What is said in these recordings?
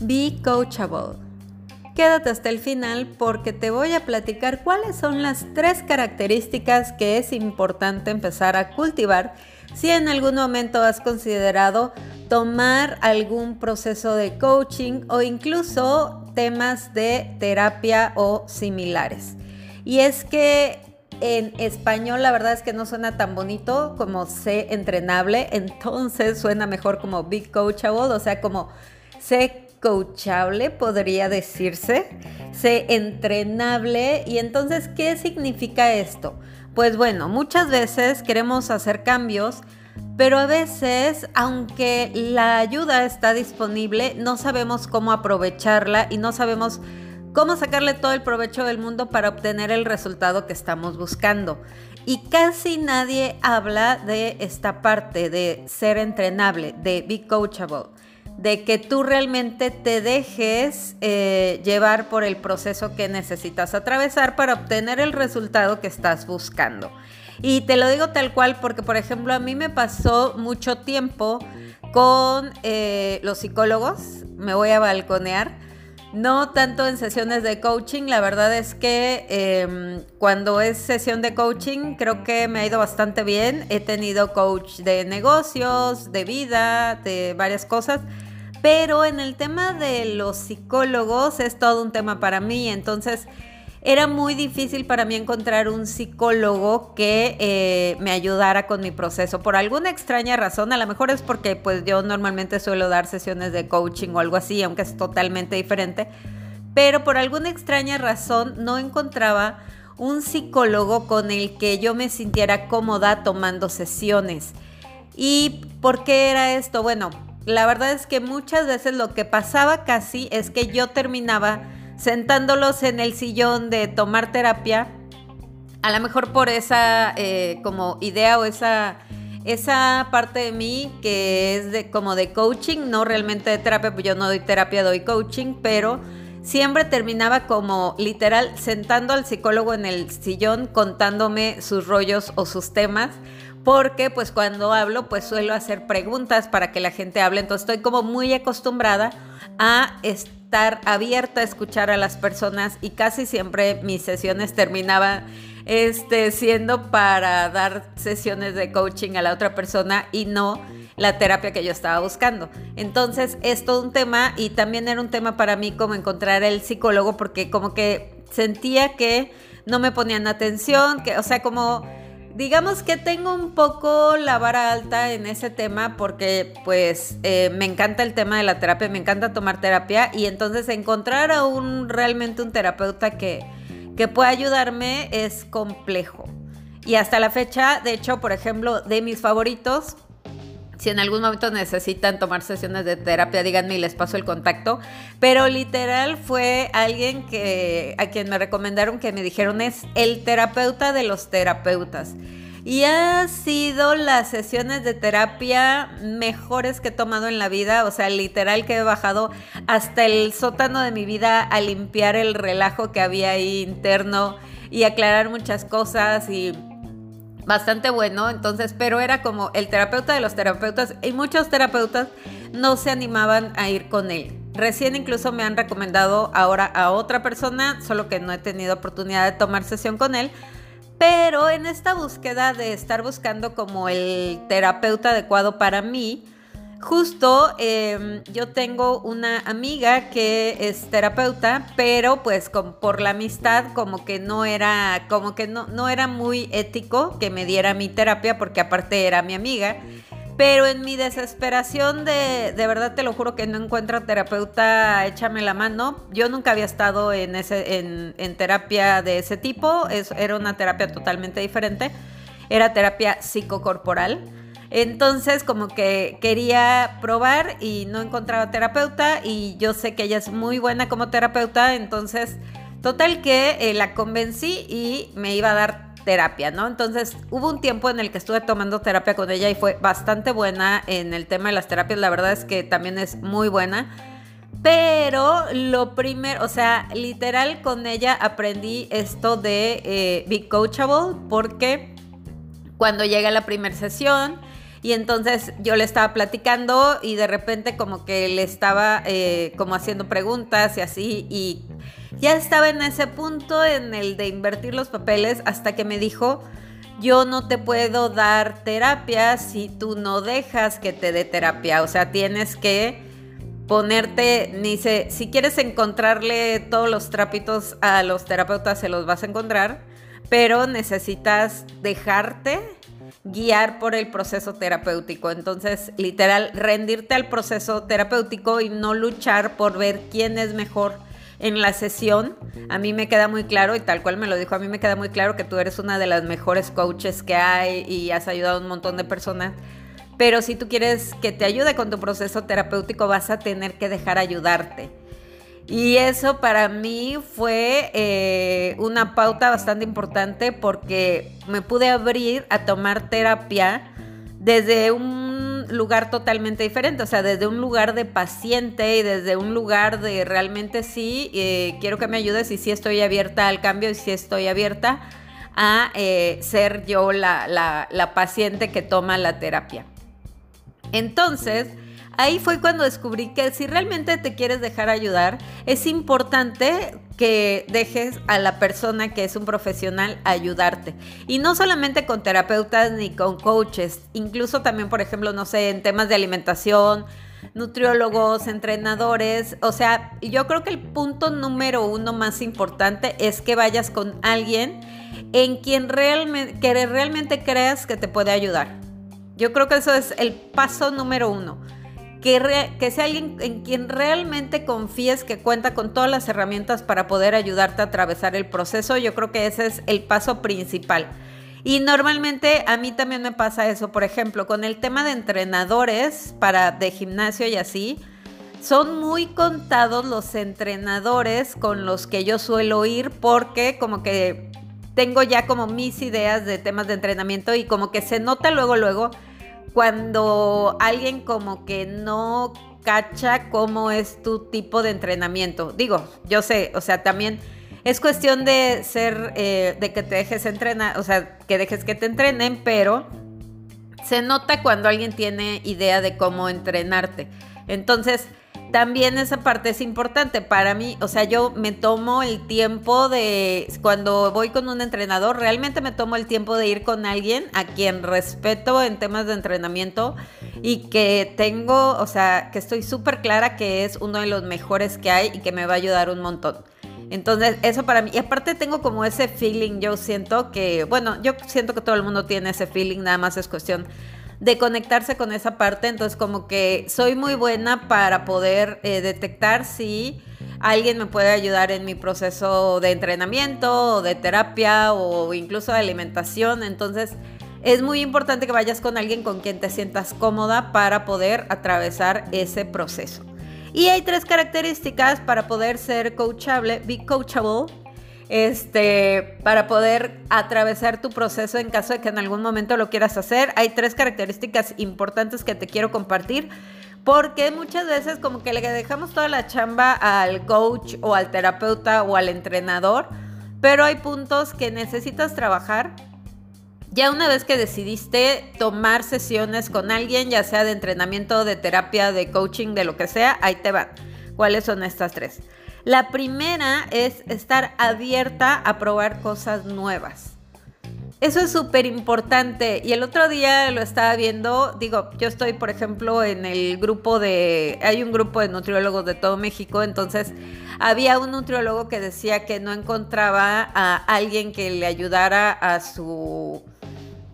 Be coachable. Quédate hasta el final porque te voy a platicar cuáles son las tres características que es importante empezar a cultivar si en algún momento has considerado tomar algún proceso de coaching o incluso temas de terapia o similares. Y es que en español la verdad es que no suena tan bonito como sé entrenable, entonces suena mejor como big coachable, o sea, como sé coachable podría decirse, sé entrenable. Y entonces, ¿qué significa esto? Pues bueno, muchas veces queremos hacer cambios, pero a veces, aunque la ayuda está disponible, no sabemos cómo aprovecharla y no sabemos cómo sacarle todo el provecho del mundo para obtener el resultado que estamos buscando. Y casi nadie habla de esta parte de ser entrenable, de be coachable, de que tú realmente te dejes eh, llevar por el proceso que necesitas atravesar para obtener el resultado que estás buscando. Y te lo digo tal cual porque, por ejemplo, a mí me pasó mucho tiempo con eh, los psicólogos, me voy a balconear, no tanto en sesiones de coaching, la verdad es que em, cuando es sesión de coaching creo que me ha ido bastante bien. He tenido coach de negocios, de vida, de varias cosas. Pero en el tema de los psicólogos es todo un tema para mí. Entonces era muy difícil para mí encontrar un psicólogo que eh, me ayudara con mi proceso. Por alguna extraña razón, a lo mejor es porque pues yo normalmente suelo dar sesiones de coaching o algo así, aunque es totalmente diferente. Pero por alguna extraña razón no encontraba un psicólogo con el que yo me sintiera cómoda tomando sesiones. ¿Y por qué era esto? Bueno, la verdad es que muchas veces lo que pasaba casi es que yo terminaba sentándolos en el sillón de tomar terapia, a lo mejor por esa eh, como idea o esa, esa parte de mí que es de como de coaching, no realmente de terapia, pues yo no doy terapia, doy coaching, pero siempre terminaba como literal sentando al psicólogo en el sillón contándome sus rollos o sus temas porque pues cuando hablo pues suelo hacer preguntas para que la gente hable, entonces estoy como muy acostumbrada a estar abierta a escuchar a las personas y casi siempre mis sesiones terminaban este, siendo para dar sesiones de coaching a la otra persona y no la terapia que yo estaba buscando. Entonces es todo un tema y también era un tema para mí como encontrar el psicólogo porque como que sentía que no me ponían atención, que o sea como digamos que tengo un poco la vara alta en ese tema porque pues eh, me encanta el tema de la terapia, me encanta tomar terapia y entonces encontrar a un realmente un terapeuta que, que pueda ayudarme es complejo. Y hasta la fecha, de hecho, por ejemplo, de mis favoritos, si en algún momento necesitan tomar sesiones de terapia, díganme y les paso el contacto. Pero literal fue alguien que a quien me recomendaron que me dijeron es el terapeuta de los terapeutas. Y ha sido las sesiones de terapia mejores que he tomado en la vida. O sea, literal que he bajado hasta el sótano de mi vida a limpiar el relajo que había ahí interno y aclarar muchas cosas y bastante bueno, entonces, pero era como el terapeuta de los terapeutas y muchos terapeutas no se animaban a ir con él. Recién incluso me han recomendado ahora a otra persona, solo que no he tenido oportunidad de tomar sesión con él. Pero en esta búsqueda de estar buscando como el terapeuta adecuado para mí, Justo em, yo tengo una amiga que es terapeuta, pero pues por la amistad como que no era, como que no, no era muy ético que me diera mi terapia porque aparte era mi amiga. Pero en mi desesperación de, de verdad te lo juro que no encuentro terapeuta, échame la mano. Yo nunca había estado en, ese, en, terapia de ese tipo, era una terapia totalmente diferente. Era terapia psicocorporal. Entonces como que quería probar y no encontraba terapeuta y yo sé que ella es muy buena como terapeuta, entonces total que eh, la convencí y me iba a dar terapia, ¿no? Entonces hubo un tiempo en el que estuve tomando terapia con ella y fue bastante buena en el tema de las terapias, la verdad es que también es muy buena. Pero lo primero, o sea, literal con ella aprendí esto de eh, be coachable porque cuando llega la primera sesión, Y entonces yo le estaba platicando y de repente como que le estaba eh, como haciendo preguntas y así. Y ya estaba en ese punto en el de invertir los papeles hasta que me dijo, yo no te puedo dar terapia si tú no dejas que te dé terapia. O sea, tienes que ponerte, ni se, si quieres encontrarle todos los trapitos a los terapeutas, se los vas a encontrar, pero necesitas dejarte guiar por el proceso terapéutico. Entonces, literal, rendirte al proceso terapéutico y no luchar por ver quién es mejor en la sesión. A mí me queda muy claro, y tal cual me lo dijo, a mí me queda muy claro que tú eres una de las mejores coaches que hay y has ayudado a un montón de personas. Pero si tú quieres que te ayude con tu proceso terapéutico, vas a tener que dejar ayudarte. Y eso para mí fue eh, una pauta bastante importante porque me pude abrir a tomar terapia desde un lugar totalmente diferente, o sea, desde un lugar de paciente y desde un lugar de realmente sí, eh, quiero que me ayudes y sí estoy abierta al cambio y sí estoy abierta a eh, ser yo la, la paciente que toma la terapia. Entonces, ahí fue cuando descubrí que si realmente te quieres dejar ayudar, es importante que dejes a la persona que es un profesional ayudarte. Y no solamente con terapeutas ni con coaches, incluso también, por ejemplo, no sé, en temas de alimentación, nutriólogos, entrenadores. O sea, yo creo que el punto número uno más importante es que vayas con alguien en quien realmente, creas que te puede ayudar. Yo creo que eso es el paso número uno que, sea alguien en quien realmente confíes que cuenta con todas las herramientas para poder ayudarte a atravesar el proceso. Yo creo que ese es el paso principal. Y normalmente a mí también me pasa eso, por ejemplo, con el tema de entrenadores para de gimnasio y así, son muy contados los entrenadores con los que yo suelo ir porque como que tengo ya como mis ideas de temas de entrenamiento y como que se nota luego luego cuando alguien como que no cacha cómo es tu tipo de entrenamiento. Digo, yo sé, o sea, también es cuestión de ser, eh, de que te dejes entrenar, o sea, que dejes que te entrenen, pero se nota cuando alguien tiene idea de cómo entrenarte. Entonces, también esa parte es importante para mí. O sea, yo me tomo el tiempo de, cuando voy con un entrenador, realmente me tomo el tiempo de ir con alguien a quien respeto en temas de entrenamiento y que tengo, o sea, que estoy súper clara que es uno de los mejores que hay y que me va a ayudar un montón. Entonces, eso para mí. Y aparte tengo como ese feeling, yo siento que, bueno, yo siento que todo el mundo tiene ese feeling, nada más es cuestión de conectarse con esa parte. Entonces como que soy muy buena para poder eh, detectar si alguien me puede ayudar en mi proceso de entrenamiento o de terapia o incluso de alimentación. Entonces es muy importante que vayas con alguien con quien te sientas cómoda para poder atravesar ese proceso. Y hay tres características para poder ser coachable, be coachable este, para poder atravesar tu proceso en caso de que en algún momento lo quieras hacer. Hay tres características importantes que te quiero compartir. Porque muchas veces como que le dejamos toda la chamba al coach o al terapeuta o al entrenador, pero hay puntos que necesitas trabajar. Ya una vez que decidiste tomar sesiones con alguien, ya sea de entrenamiento, de terapia, de coaching, de lo que sea, ahí te van. ¿Cuáles son estas tres? La primera es estar abierta a probar cosas nuevas. Eso es súper importante. Y el otro día lo estaba viendo, digo, yo estoy, por ejemplo, en el grupo de, hay un grupo de nutriólogos de todo México, entonces había un nutriólogo que decía que no encontraba a alguien que le ayudara a su,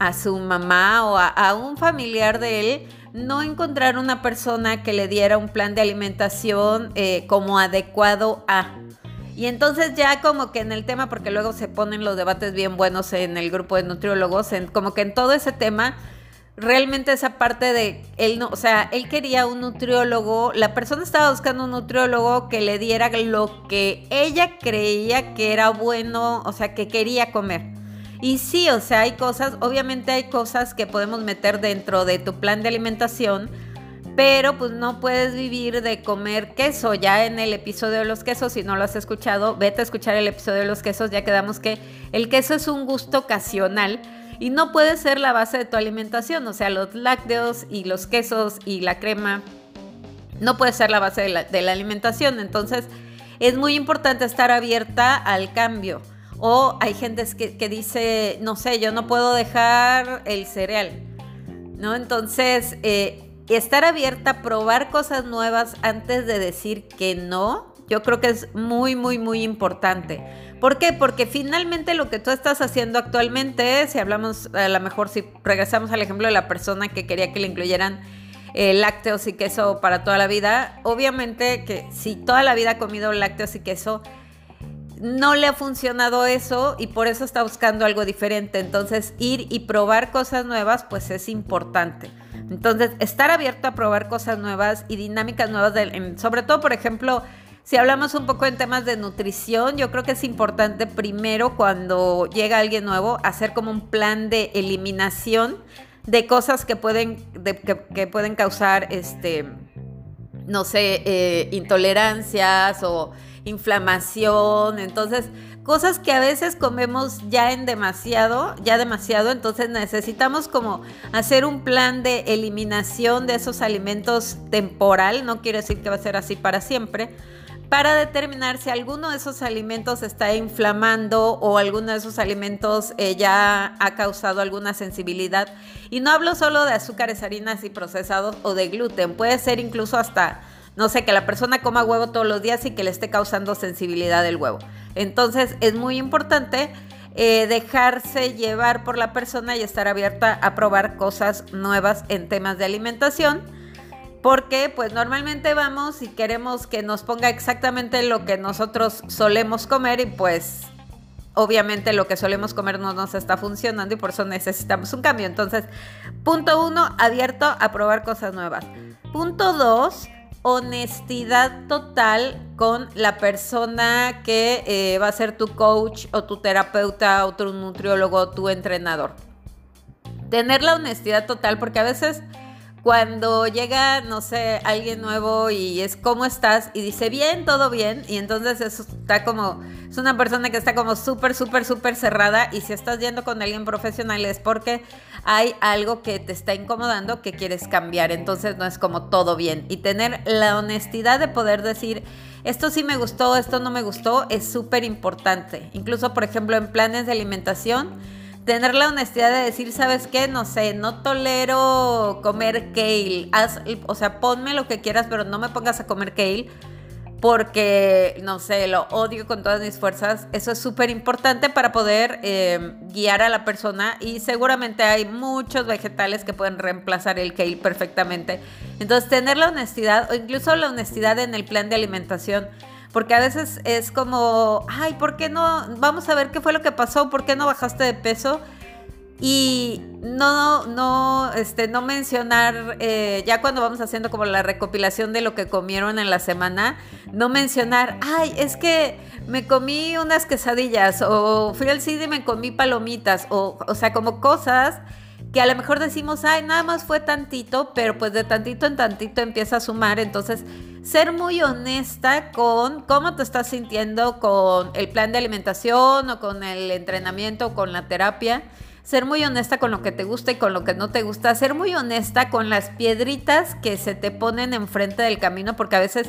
a su mamá o a, a un familiar de él no encontrar una persona que le diera un plan de alimentación eh, como adecuado a. Y entonces ya como que en el tema, porque luego se ponen los debates bien buenos en el grupo de nutriólogos, como que en todo ese tema, realmente esa parte de él no, o sea, él quería un nutriólogo, la persona estaba buscando un nutriólogo que le diera lo que ella creía que era bueno, o sea, que quería comer. Y sí, o sea, hay cosas, obviamente hay cosas que podemos meter dentro de tu plan de alimentación, pero pues no puedes vivir de comer queso. Ya en el episodio de los quesos, si no lo has escuchado, vete a escuchar el episodio de los quesos, ya quedamos que el queso es un gusto ocasional y no puede ser la base de tu alimentación, o sea, los lácteos y los quesos y la crema no puede ser la base de la, de la alimentación, entonces es muy importante estar abierta al cambio. O hay gente que, dice, no sé, yo no puedo dejar el cereal, ¿no? Entonces, eh, estar abierta probar cosas nuevas antes de decir que no, yo creo que es muy, muy, muy importante. ¿Por qué? Porque finalmente lo que tú estás haciendo actualmente, si hablamos, a lo mejor si regresamos al ejemplo de la persona que quería que le incluyeran eh, lácteos y queso para toda la vida, obviamente que si toda la vida ha comido lácteos y queso, no le ha funcionado eso y por eso está buscando algo diferente. Entonces, ir y probar cosas nuevas, pues es importante. Entonces, estar abierto a probar cosas nuevas y dinámicas nuevas, sobre todo, por ejemplo, si hablamos un poco en temas de nutrición, yo creo que es importante primero cuando llega alguien nuevo hacer como un plan de eliminación de cosas que pueden, que, pueden causar, este, no sé, eh, intolerancias o inflamación. Entonces, cosas que a veces comemos ya en demasiado, ya demasiado, entonces necesitamos como hacer un plan de eliminación de esos alimentos temporal, no quiere decir que va a ser así para siempre, para determinar si alguno de esos alimentos está inflamando o alguno de esos alimentos eh, ya ha causado alguna sensibilidad. Y no hablo solo de azúcares, harinas y procesados o de gluten, puede ser incluso hasta, no sé, que la persona coma huevo todos los días y que le esté causando sensibilidad del huevo. Entonces es muy importante eh, dejarse llevar por la persona y estar abierta a probar cosas nuevas en temas de alimentación porque pues normalmente vamos y queremos que nos ponga exactamente lo que nosotros solemos comer y pues obviamente lo que solemos comer no nos está funcionando y por eso necesitamos un cambio. Entonces, punto uno, abierto a probar cosas nuevas. Punto dos, honestidad total con la persona que eh, va a ser tu coach o tu terapeuta o tu nutriólogo o tu entrenador. Tener la honestidad total porque a veces cuando llega, no sé, alguien nuevo y es ¿cómo estás? Y dice, bien, todo bien. Y entonces eso está como, es una persona que está como súper, súper, súper cerrada. Y si estás yendo con alguien profesional es porque hay algo que te está incomodando que quieres cambiar. Entonces no es como todo bien. Y tener la honestidad de poder decir, esto sí me gustó, esto no me gustó, es súper importante. Incluso, por ejemplo, en planes de alimentación tener la honestidad de decir, ¿sabes qué? No sé, no tolero comer kale. o sea, ponme lo que quieras, pero no me pongas a comer kale porque, no sé, lo odio con todas mis fuerzas. Eso es súper importante para poder eh, guiar a la persona y seguramente hay muchos vegetales que pueden reemplazar el kale perfectamente. Entonces, tener la honestidad o incluso la honestidad en el plan de alimentación porque a veces es como, ay, ¿por qué no? Vamos a ver qué fue lo que pasó, ¿por qué no bajaste de peso? Y no, no, este, no mencionar, eh, ya cuando vamos haciendo como la recopilación de lo que comieron en la semana, no mencionar, ay, es que me comí unas quesadillas, o fui al cine y me comí palomitas, o, o sea, como cosas que a lo mejor decimos, ay, nada más fue tantito, pero pues de tantito en tantito empieza a sumar. Entonces, ser muy honesta con cómo te estás sintiendo con el plan de alimentación o con el entrenamiento o con la terapia. Ser muy honesta con lo que te gusta y con lo que no te gusta. Ser muy honesta con las piedritas que se te ponen enfrente del camino, porque a veces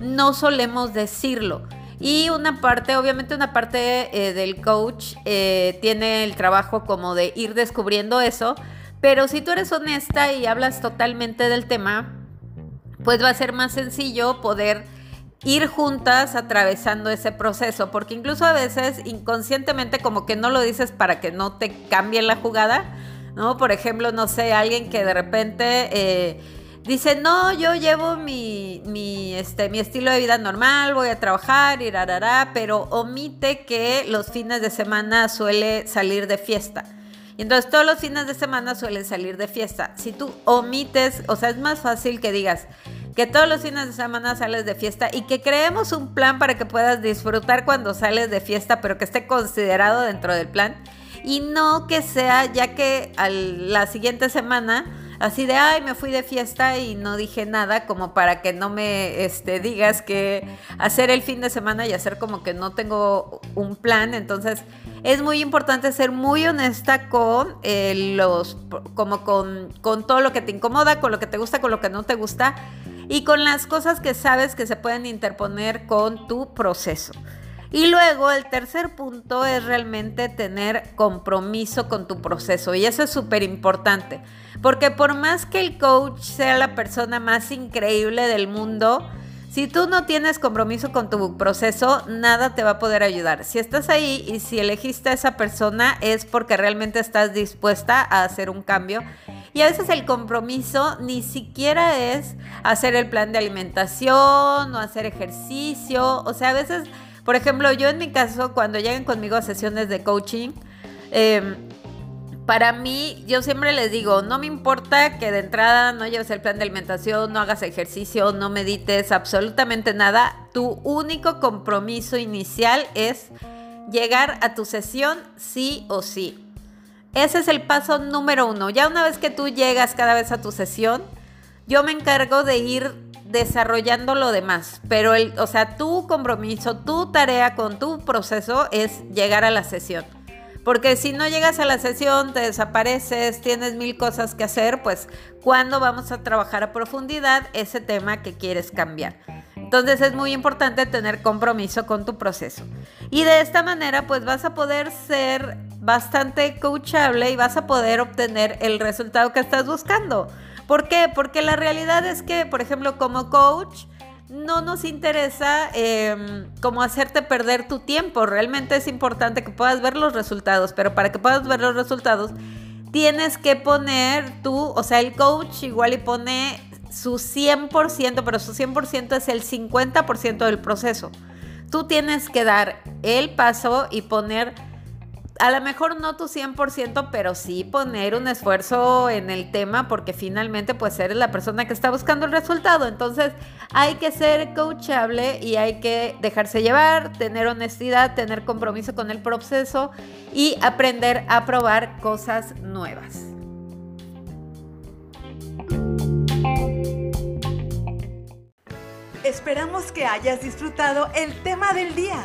no solemos decirlo. Y una parte, obviamente una parte eh, del coach eh, tiene el trabajo como de ir descubriendo eso, pero si tú eres honesta y hablas totalmente del tema, pues va a ser más sencillo poder ir juntas atravesando ese proceso, porque incluso a veces inconscientemente como que no lo dices para que no te cambie la jugada, ¿no? Por ejemplo, no sé, alguien que de repente... Eh, Dice, no, yo llevo mi, mi, este, mi estilo de vida normal, voy a trabajar y rarará, pero omite que los fines de semana suele salir de fiesta. Y entonces todos los fines de semana suelen salir de fiesta. Si tú omites, o sea, es más fácil que digas que todos los fines de semana sales de fiesta y que creemos un plan para que puedas disfrutar cuando sales de fiesta, pero que esté considerado dentro del plan. Y no que sea ya que a la siguiente semana así de, ay, me fui de fiesta y no dije nada, como para que no me este, digas que hacer el fin de semana y hacer como que no tengo un plan. Entonces, es muy importante ser muy honesta con eh, los, como con, con todo lo que te incomoda, con lo que te gusta, con lo que no te gusta y con las cosas que sabes que se pueden interponer con tu proceso. Y luego el tercer punto es realmente tener compromiso con tu proceso y eso es súper importante, porque por más que el coach sea la persona más increíble del mundo, si tú no tienes compromiso con tu proceso, nada te va a poder ayudar. Si estás ahí y si elegiste a esa persona es porque realmente estás dispuesta a hacer un cambio. Y a veces el compromiso ni siquiera es hacer el plan de alimentación o hacer ejercicio. O sea, a veces, por ejemplo, yo en mi caso, cuando llegan conmigo a sesiones de coaching, eh, para mí, yo siempre les digo, no me importa que de entrada no lleves el plan de alimentación, no hagas ejercicio, no medites, absolutamente nada. Tu único compromiso inicial es llegar a tu sesión sí o sí. Ese es el paso número uno. Ya una vez que tú llegas cada vez a tu sesión, yo me encargo de ir desarrollando lo demás. Pero, el, o sea, tu compromiso, tu tarea con tu proceso es llegar a la sesión. Porque si no llegas a la sesión, te desapareces, tienes mil cosas que hacer, pues ¿cuándo vamos a trabajar a profundidad ese tema que quieres cambiar? Entonces es muy importante tener compromiso con tu proceso. Y de esta manera pues vas a poder ser bastante coachable y vas a poder obtener el resultado que estás buscando. ¿Por qué? Porque la realidad es que, por ejemplo, como coach, no nos interesa em, como hacerte perder tu tiempo. Realmente es importante que puedas ver los resultados, pero para que puedas ver los resultados, tienes que poner tú, o sea, el coach igual y pone su 100%, pero su 100% es el 50% del proceso. Tú tienes que dar el paso y poner a lo mejor no tu 100%, pero sí poner un esfuerzo en el tema porque finalmente pues eres la persona que está buscando el resultado. Entonces hay que ser coachable y hay que dejarse llevar, tener honestidad, tener compromiso con el proceso y aprender a probar cosas nuevas. Esperamos que hayas disfrutado el tema del día